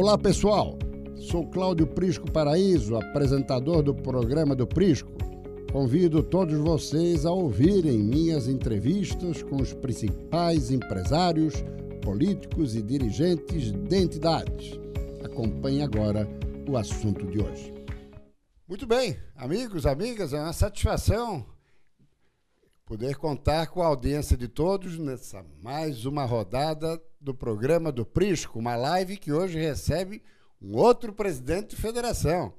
Olá pessoal, sou Cláudio Prisco Paraíso, apresentador do programa do Prisco. Convido todos vocês a ouvirem minhas entrevistas com os principais empresários, políticos e dirigentes de entidades. Acompanhe agora o assunto de hoje. Muito bem, amigos, amigas, é uma satisfação poder contar com a audiência de todos nessa mais uma rodada do programa do Prisco, uma live que hoje recebe um outro presidente de federação,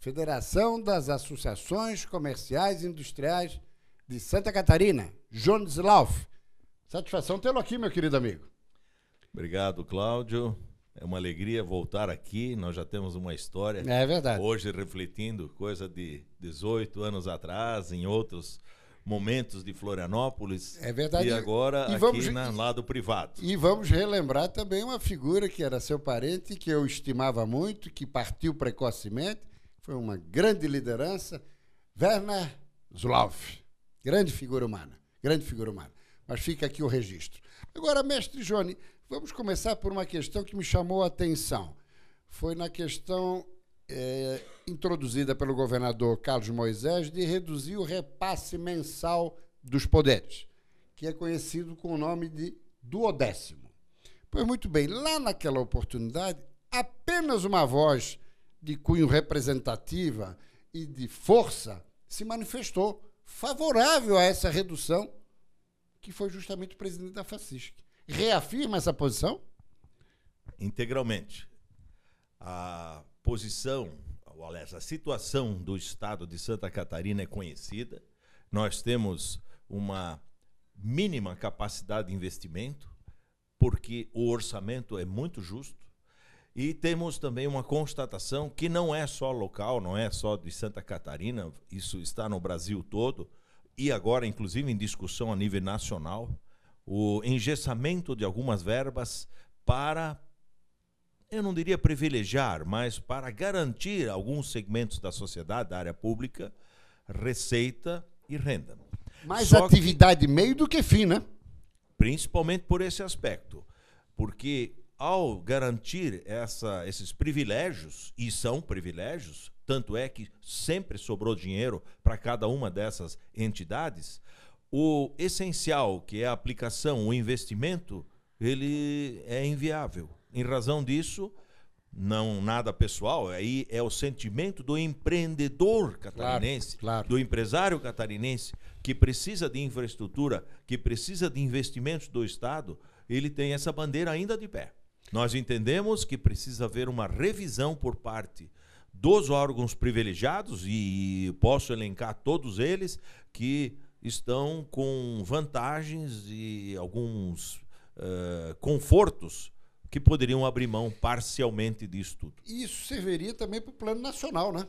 Federação das Associações Comerciais e Industriais de Santa Catarina, Jones Lauf. Satisfação tê-lo aqui, meu querido amigo. Obrigado, Cláudio. É uma alegria voltar aqui. Nós já temos uma história. É verdade. Hoje refletindo coisa de 18 anos atrás, em outros momentos de Florianópolis. É verdade. E agora e aqui vamos, no lado privado. E vamos relembrar também uma figura que era seu parente, que eu estimava muito, que partiu precocemente, foi uma grande liderança, Werner Zulauf. Grande figura humana, grande figura humana. Mas fica aqui o registro. Agora, mestre Johnny, vamos começar por uma questão que me chamou a atenção. Foi na questão é, introduzida pelo governador Carlos Moisés de reduzir o repasse mensal dos poderes, que é conhecido com o nome de duodécimo. Pois muito bem, lá naquela oportunidade, apenas uma voz de cunho representativa e de força se manifestou favorável a essa redução, que foi justamente o presidente da FACISC. Reafirma essa posição? Integralmente. A posição, ou aliás, a situação do estado de Santa Catarina é conhecida. Nós temos uma mínima capacidade de investimento, porque o orçamento é muito justo. E temos também uma constatação que não é só local, não é só de Santa Catarina, isso está no Brasil todo e agora, inclusive, em discussão a nível nacional, o engessamento de algumas verbas para eu não diria privilegiar, mas para garantir alguns segmentos da sociedade, da área pública, receita e renda. Mais Só atividade que, meio do que fim, né? Principalmente por esse aspecto. Porque ao garantir essa, esses privilégios, e são privilégios, tanto é que sempre sobrou dinheiro para cada uma dessas entidades, o essencial, que é a aplicação, o investimento, ele é inviável. Em razão disso, não nada pessoal, aí é o sentimento do empreendedor catarinense, claro, claro. do empresário catarinense que precisa de infraestrutura, que precisa de investimentos do Estado, ele tem essa bandeira ainda de pé. Nós entendemos que precisa haver uma revisão por parte dos órgãos privilegiados e posso elencar todos eles que estão com vantagens e alguns uh, confortos que poderiam abrir mão parcialmente disso tudo. Isso serviria também para o plano nacional, né?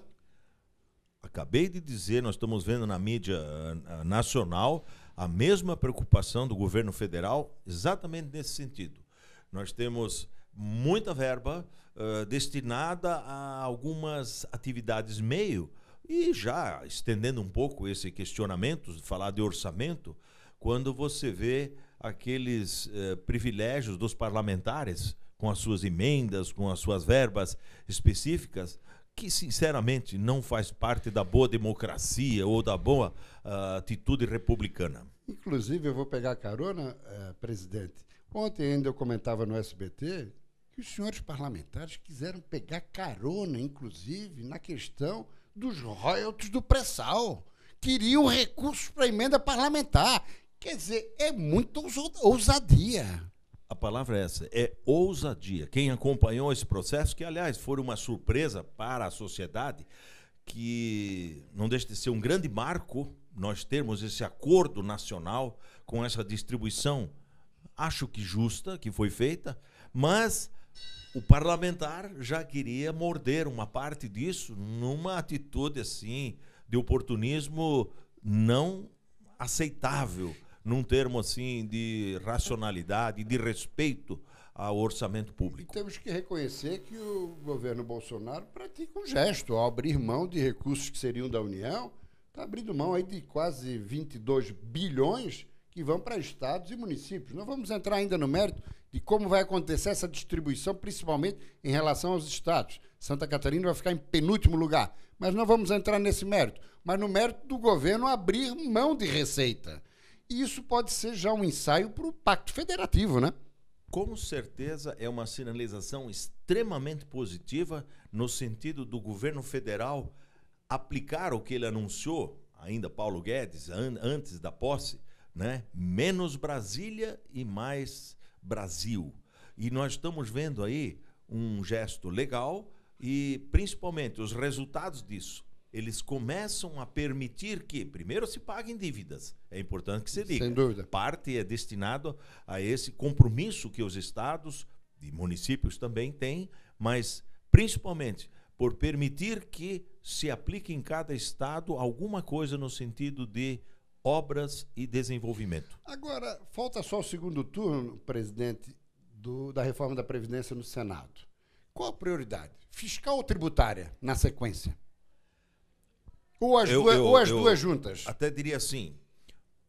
Acabei de dizer, nós estamos vendo na mídia uh, nacional a mesma preocupação do governo federal, exatamente nesse sentido. Nós temos muita verba uh, destinada a algumas atividades meio, e já estendendo um pouco esse questionamento, falar de orçamento, quando você vê aqueles eh, privilégios dos parlamentares, com as suas emendas, com as suas verbas específicas, que sinceramente não faz parte da boa democracia ou da boa uh, atitude republicana. Inclusive, eu vou pegar carona, uh, presidente. Ontem ainda eu comentava no SBT que os senhores parlamentares quiseram pegar carona, inclusive, na questão dos royalties do pré-sal. Queriam recursos para emenda parlamentar. Quer dizer, é muita ousadia. A palavra é essa, é ousadia. Quem acompanhou esse processo, que aliás foi uma surpresa para a sociedade, que não deixa de ser um grande marco nós termos esse acordo nacional com essa distribuição, acho que justa, que foi feita, mas o parlamentar já queria morder uma parte disso numa atitude assim de oportunismo não aceitável num termo assim de racionalidade, de respeito ao orçamento público. E temos que reconhecer que o governo Bolsonaro pratica um gesto ao abrir mão de recursos que seriam da União, está abrindo mão aí de quase 22 bilhões que vão para estados e municípios. Não vamos entrar ainda no mérito de como vai acontecer essa distribuição, principalmente em relação aos estados. Santa Catarina vai ficar em penúltimo lugar, mas não vamos entrar nesse mérito. Mas no mérito do governo abrir mão de receita. E isso pode ser já um ensaio para o Pacto Federativo, né? Com certeza é uma sinalização extremamente positiva no sentido do governo federal aplicar o que ele anunciou, ainda Paulo Guedes, an antes da posse, né? menos Brasília e mais Brasil. E nós estamos vendo aí um gesto legal e principalmente os resultados disso. Eles começam a permitir que, primeiro, se paguem dívidas. É importante que se diga. Sem dúvida. Parte é destinado a esse compromisso que os estados e municípios também têm, mas principalmente por permitir que se aplique em cada estado alguma coisa no sentido de obras e desenvolvimento. Agora, falta só o segundo turno, presidente, do, da reforma da Previdência no Senado. Qual a prioridade? Fiscal ou tributária, na sequência? Ou as, Eu- duas, eu- ou as eu duas juntas? Até diria assim: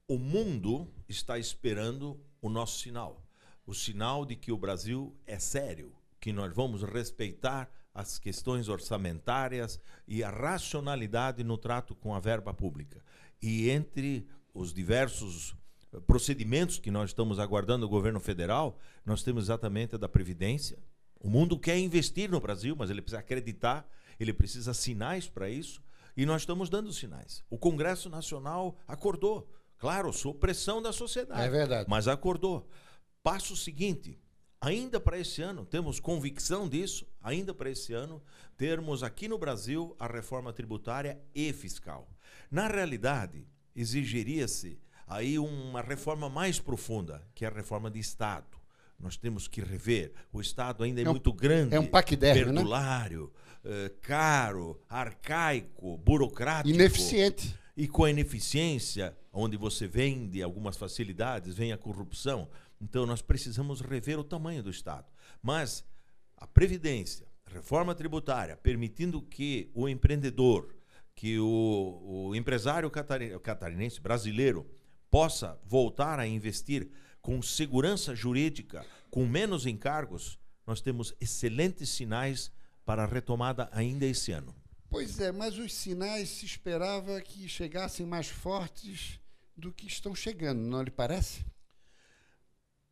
o mundo está esperando o nosso sinal. O sinal de que o Brasil é sério, que nós vamos respeitar as questões orçamentárias e a racionalidade no trato com a verba pública. E entre os diversos eh, procedimentos que nós estamos aguardando do governo federal, nós temos exatamente a da Previdência. O mundo quer investir no Brasil, mas ele precisa acreditar, ele precisa sinais para isso, e nós estamos dando sinais. O Congresso Nacional acordou. Claro, sob pressão da sociedade. É verdade. Mas acordou. Passo seguinte, ainda para esse ano, temos convicção disso, ainda para esse ano, termos aqui no Brasil a reforma tributária e fiscal. Na realidade, exigiria-se aí uma reforma mais profunda, que é a reforma de Estado. Nós temos que rever. O Estado ainda é, É um- muito grande, é um paquiderme, né? perdulário, eh, caro, arcaico, burocrático Ineficiente. e com a ineficiência, onde você vende algumas facilidades, vem a corrupção. Então nós precisamos rever o tamanho do Estado. Mas a previdência, a reforma tributária, permitindo que o empreendedor, que o, o empresário catari- catarinense brasileiro possa voltar a investir com segurança jurídica, com menos encargos, nós temos excelentes sinais para a retomada ainda esse ano. Pois é, mas os sinais se esperava que chegassem mais fortes do que estão chegando, não lhe parece?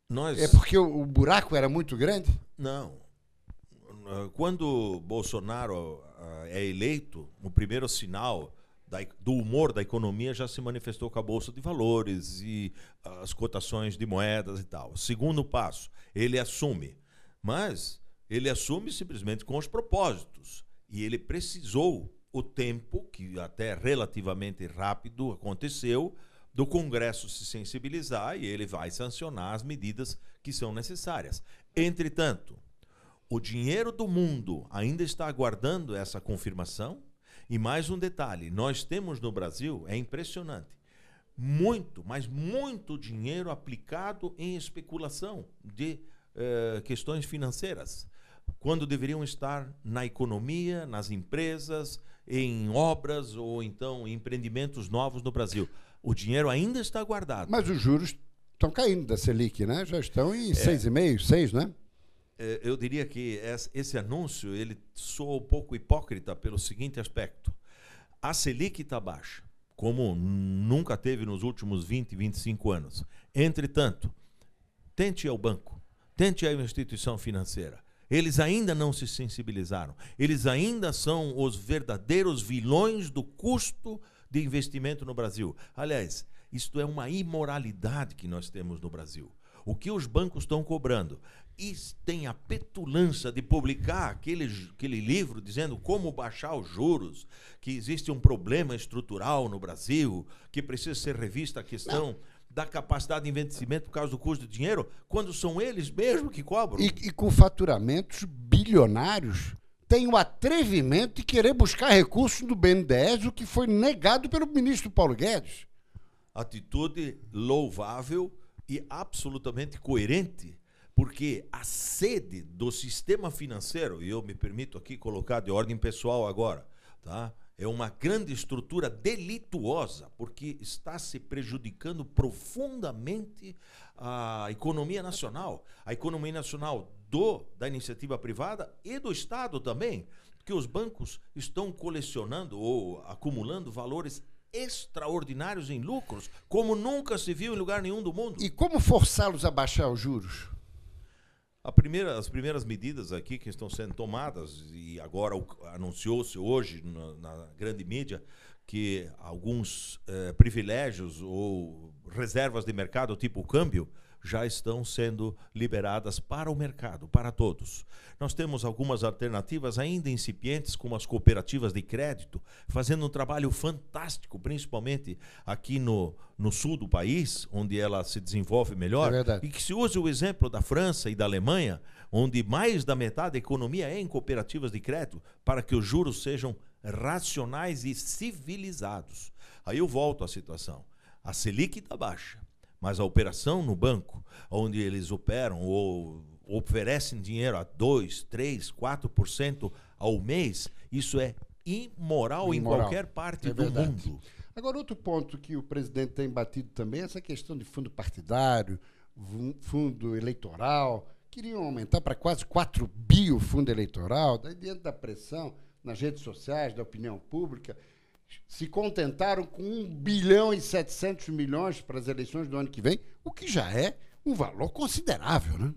Nós É porque o, o buraco era muito grande? Não. Quando Bolsonaro ah, é eleito, o primeiro sinal da do humor da economia já se manifestou com a Bolsa de Valores e as cotações de moedas e tal. Segundo passo, ele assume. Mas ele assume simplesmente com os propósitos. E ele precisou o tempo, que até relativamente rápido aconteceu, do Congresso se sensibilizar e ele vai sancionar as medidas que são necessárias. Entretanto, o dinheiro do mundo ainda está aguardando essa confirmação. E mais um detalhe: nós temos no Brasil, é impressionante, muito, mas muito dinheiro aplicado em especulação de eh, questões financeiras, quando deveriam estar na economia, nas empresas, em obras ou então em empreendimentos novos no Brasil. O dinheiro ainda está guardado. Mas os juros estão caindo da Selic, né? Já estão É. em 6,5, 6, né? Eh, eu diria que es- esse anúncio ele soa um pouco hipócrita pelo seguinte aspecto. A Selic está baixa, como nunca teve nos últimos 20, 25 anos. Entretanto, tente ao banco, tente à instituição financeira. Eles ainda não se sensibilizaram. Eles ainda são os verdadeiros vilões do custo de investimento no Brasil. Aliás, isto é uma imoralidade que nós temos no Brasil. O que os bancos estão cobrando? E tem a petulância de publicar aquele, aquele livro dizendo como baixar os juros, que existe um problema estrutural no Brasil, que precisa ser revista a questão da capacidade de investimento por causa do custo do dinheiro, quando são eles mesmos que cobram. E, e com faturamentos bilionários, tem o atrevimento de querer buscar recursos do BNDES, o que foi negado pelo ministro Paulo Guedes. atitude louvável e absolutamente coerente, porque a sede do sistema financeiro, e eu me permito aqui colocar de ordem pessoal agora, tá? é uma grande estrutura delituosa, porque está se prejudicando profundamente a economia nacional, a economia nacional do da iniciativa privada e do Estado também, que os bancos estão colecionando ou acumulando valores extraordinários em lucros, como nunca se viu em lugar nenhum do mundo. E como forçá-los a baixar os juros? Primeira, as primeiras medidas aqui que estão sendo tomadas, e agora anunciou-se hoje na, na, grande mídia que alguns eh, privilégios ou reservas de mercado, tipo o câmbio, já estão sendo liberadas para o mercado, para todos. Nós temos algumas alternativas ainda incipientes, como as cooperativas de crédito, fazendo um trabalho fantástico, principalmente aqui no, no sul do país, onde ela se desenvolve melhor. É e que se use o exemplo da França e da Alemanha, onde mais da metade da economia é em cooperativas de crédito, para que os juros sejam racionais e civilizados. Aí eu volto à situação. A Selic está baixa mas a operação no banco, onde eles operam ou oferecem dinheiro a 2, 3, 4% ao mês, isso é imoral, imoral. em qualquer parte é do verdade. mundo. Agora, outro ponto que o presidente tem batido também é essa questão de fundo partidário, fundo eleitoral. Queriam aumentar para quase 4 bi o fundo eleitoral, daí diante da pressão nas redes sociais, da opinião pública se contentaram com 1 bilhão e 700 milhões para as eleições do ano que vem, o que já é um valor considerável, né?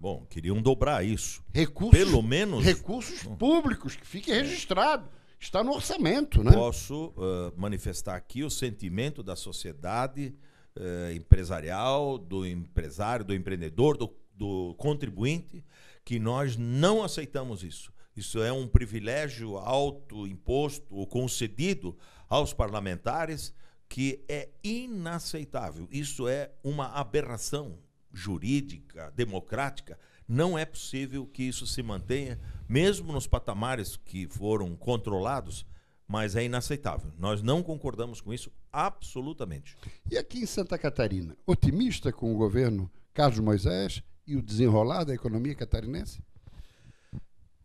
Bom, queriam dobrar isso. Recursos, Pelo menos. Recursos públicos, que fique registrado. Está no orçamento, né? Posso uh, manifestar aqui o sentimento da sociedade uh, empresarial, do empresário, do empreendedor, do, do contribuinte, que nós não aceitamos isso. Isso é um privilégio autoimposto ou concedido aos parlamentares que é inaceitável. Isso é uma aberração jurídica, democrática. Não é possível que isso se mantenha, mesmo nos patamares que foram controlados, mas é inaceitável. Nós não concordamos com isso absolutamente. E aqui em Santa Catarina, otimista com o governo Carlos Moisés e o desenrolar da economia catarinense?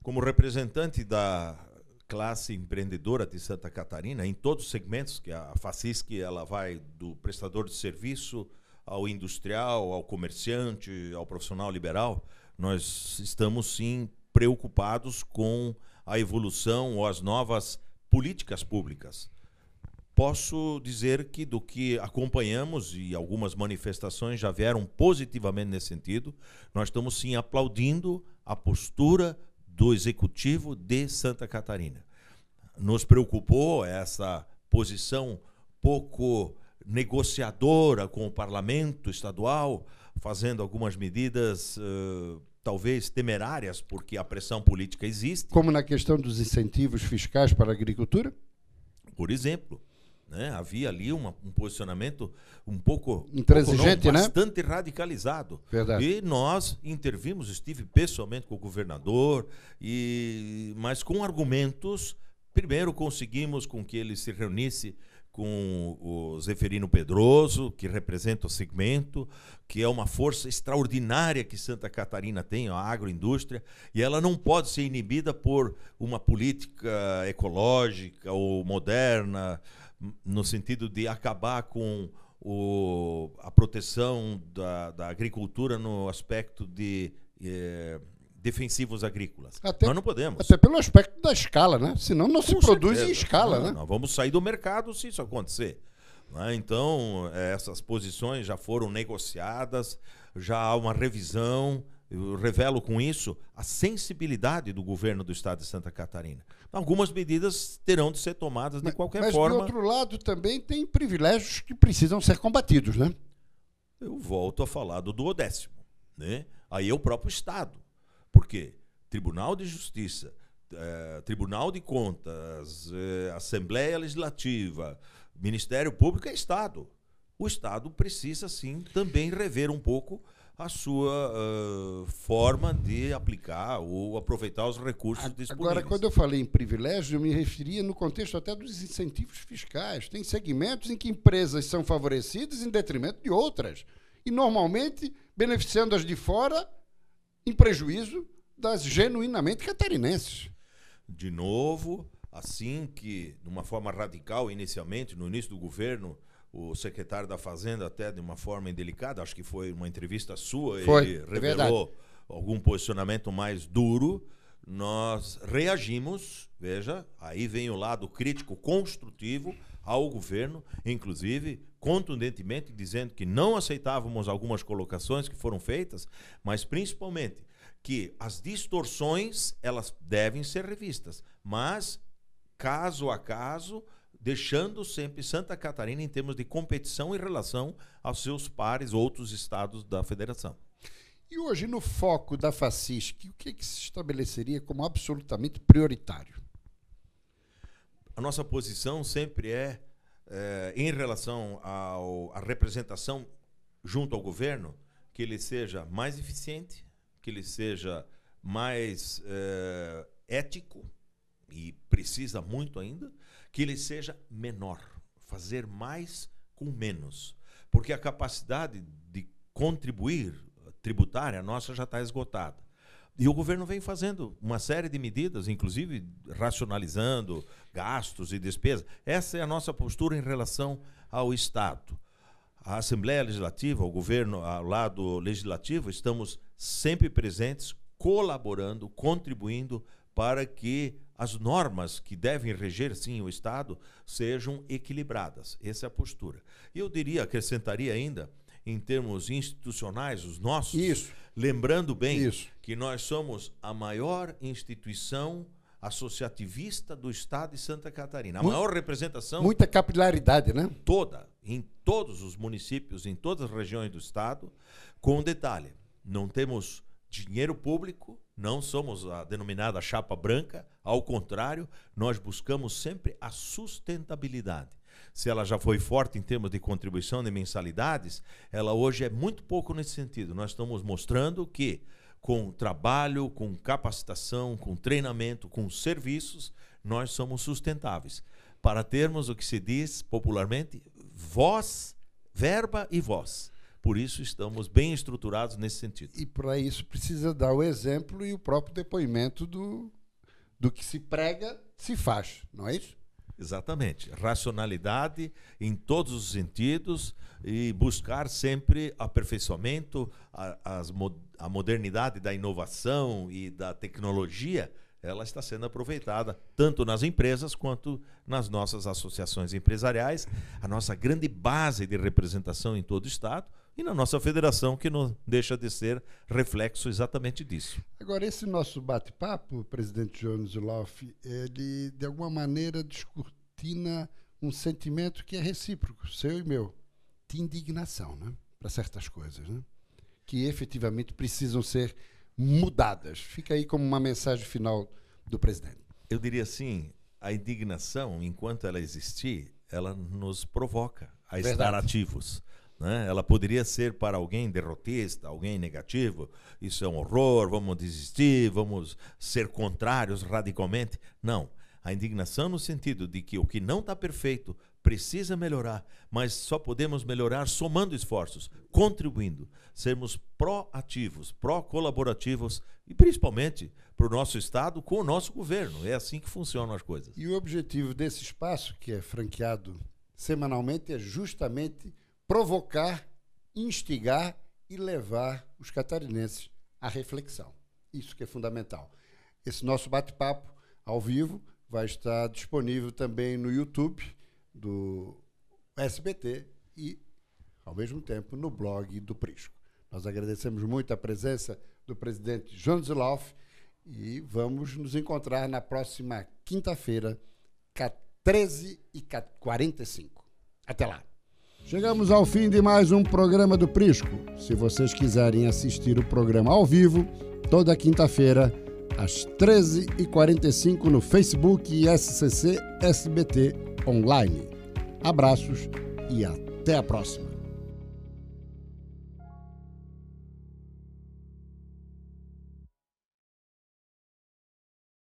Como representante da classe empreendedora de Santa Catarina, em todos os segmentos, que a Facisc ela vai do prestador de serviço ao industrial, ao comerciante, ao profissional liberal, nós estamos sim preocupados com a evolução ou as novas políticas públicas. Posso dizer que do que acompanhamos e algumas manifestações já vieram positivamente nesse sentido, nós estamos sim aplaudindo a postura do Executivo de Santa Catarina. Nos preocupou essa posição pouco negociadora com o parlamento estadual, fazendo algumas medidas uh, talvez temerárias, porque a pressão política existe. Como na questão dos incentivos fiscais para a agricultura? Por exemplo. Né? Havia ali uma, um posicionamento um pouco, intransigente, pouco não, bastante né? radicalizado. Verdade. E nós intervimos, estive pessoalmente com o governador, e mas com argumentos. Primeiro conseguimos com que ele se reunisse com o Zeferino Pedroso, que representa o segmento, que é uma força extraordinária que Santa Catarina tem, a agroindústria, e ela não pode ser inibida por uma política ecológica ou moderna, no sentido de acabar com o, a proteção da, da, agricultura no aspecto de eh, defensivos agrícolas. Até, nós não podemos. Até pelo aspecto da escala, né? Senão não se produz em escala, não, né? Nós vamos sair do mercado se isso acontecer. Né? Então, essas posições já foram negociadas, já há uma revisão. Eu revelo com isso a sensibilidade do governo do estado de Santa Catarina. Algumas medidas terão de ser tomadas de mas, qualquer mas forma. Mas, do outro lado, também tem privilégios que precisam ser combatidos, né? Eu volto a falar do duodécimo. Né? Aí é o próprio Estado. Por quê? Tribunal de Justiça, eh, Tribunal de Contas, eh, Assembleia Legislativa, Ministério Público é Estado. O Estado precisa, sim, também rever um pouco a sua uh, forma de aplicar ou aproveitar os recursos Agora, disponíveis. Agora, quando eu falei em privilégio, eu me referia no contexto até dos incentivos fiscais. Tem segmentos em que empresas são favorecidas em detrimento de outras. E, normalmente, beneficiando as de fora em prejuízo das genuinamente catarinenses. De novo, assim que, de uma forma radical, inicialmente, no início do governo, o secretário da Fazenda, até de uma forma indelicada, acho que foi uma entrevista sua, foi, ele é revelou verdade. algum posicionamento mais duro. Nós reagimos, veja, aí vem o lado crítico construtivo ao governo, inclusive contundentemente dizendo que não aceitávamos algumas colocações que foram feitas, mas principalmente que as distorções elas devem ser revistas, mas caso a caso, deixando sempre Santa Catarina em termos de competição em relação aos seus pares outros estados da federação. E hoje, no foco da FACISC, o que, que se estabeleceria como absolutamente prioritário? A nossa posição sempre é, é em relação à representação junto ao governo, que ele seja mais eficiente, que ele seja mais é, ético, e precisa muito ainda, que ele seja menor, fazer mais com menos. Porque a capacidade de contribuir tributária nossa já está esgotada. E o governo vem fazendo uma série de medidas, inclusive racionalizando gastos e despesas. Essa é a nossa postura em relação ao Estado. A Assembleia Legislativa, o governo ao lado legislativo, estamos sempre presentes, colaborando, contribuindo para que as normas que devem reger, sim, o Estado sejam equilibradas. Essa é a postura. Eu diria, acrescentaria ainda, em termos institucionais, os nossos, Isso. lembrando bem Isso. que nós somos a maior instituição associativista do Estado de Santa Catarina. A maior representação Muita capilaridade, né? toda, em todos os municípios, em todas as regiões do estado, com um detalhe: não temos dinheiro público, não somos a denominada chapa branca, ao contrário, nós buscamos sempre a sustentabilidade. Se ela já foi forte em termos de contribuição de mensalidades, ela hoje é muito pouco nesse sentido. Nós estamos mostrando que com trabalho, com capacitação, com treinamento, com serviços, nós somos sustentáveis. Para termos o que se diz popularmente, voz, verba e voz. Por isso estamos bem estruturados nesse sentido. E para isso precisa dar o exemplo e o próprio depoimento do, do que se prega, se faz, não é isso? Exatamente. Racionalidade em todos os sentidos e buscar sempre aperfeiçoamento, a, as a modernidade da inovação e da tecnologia, ela está sendo aproveitada tanto nas empresas quanto nas nossas associações empresariais, a nossa grande base de representação em todo o Estado e na nossa federação, que não deixa de ser reflexo exatamente disso. Agora, esse nosso bate-papo, presidente Jones Zuloff, ele de alguma maneira descortina um sentimento que é recíproco, seu e meu, de indignação, né? Para certas coisas, né? Que efetivamente precisam ser mudadas. Fica aí como uma mensagem final do presidente. Eu diria assim, a indignação, enquanto ela existir, ela nos provoca a estar Verdade. ativos. Né? Ela poderia ser para alguém derrotista, alguém negativo, isso é um horror, vamos desistir, vamos ser contrários radicalmente. Não. A indignação no sentido de que o que não está perfeito precisa melhorar, mas só podemos melhorar somando esforços, contribuindo, sermos proativos, pró-colaborativos e principalmente para o nosso Estado com o nosso governo. É assim que funcionam as coisas. E o objetivo desse espaço, que é franqueado semanalmente, é justamente provocar, instigar e levar os catarinenses à reflexão. Isso que é fundamental. Esse nosso bate-papo ao vivo vai estar disponível também no YouTube do SBT e, ao mesmo tempo, no blog do Prisco. Nós agradecemos muito a presença do presidente João Ziloff e vamos nos encontrar na próxima quinta-feira, 13h45. Até lá. Chegamos ao fim de mais um programa do Prisco. Se vocês quiserem assistir o programa ao vivo, toda quinta-feira, às 13h45 no Facebook SCC SBT Online. Abraços e até a próxima.